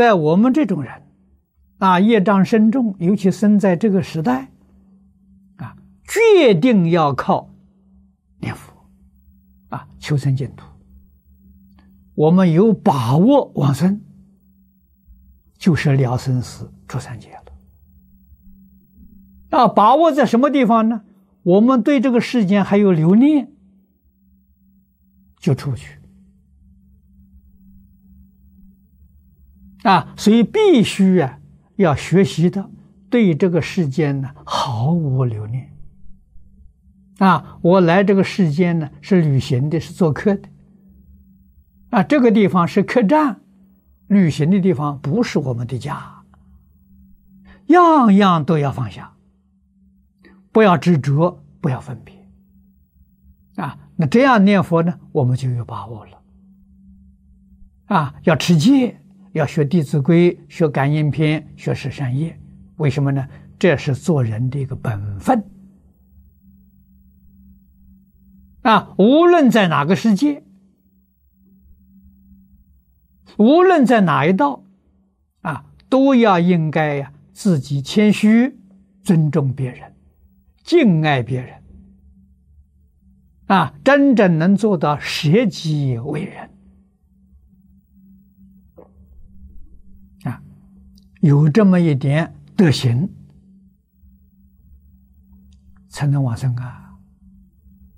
在我们这种人，啊，业障深重，尤其生在这个时代，啊，决定要靠念佛，啊，求生净土。我们有把握往生，就是了生死出三界了。啊，把握在什么地方呢？我们对这个世间还有留念，就出去。啊，所以必须啊，要学习的对这个世间呢毫无留念。啊，我来这个世间呢是旅行的，是做客的。啊，这个地方是客栈，旅行的地方不是我们的家。样样都要放下，不要执着，不要分别。啊，那这样念佛呢，我们就有把握了。啊，要持戒，要学《弟子规》，学《感应篇》，学十善业。为什么呢？这是做人的一个本分。啊，无论在哪个世界。无论在哪一道，啊，都要应该呀，自己谦虚，尊重别人，敬爱别人，啊，真正能做到舍己为人，有这么一点德行，才能往生啊。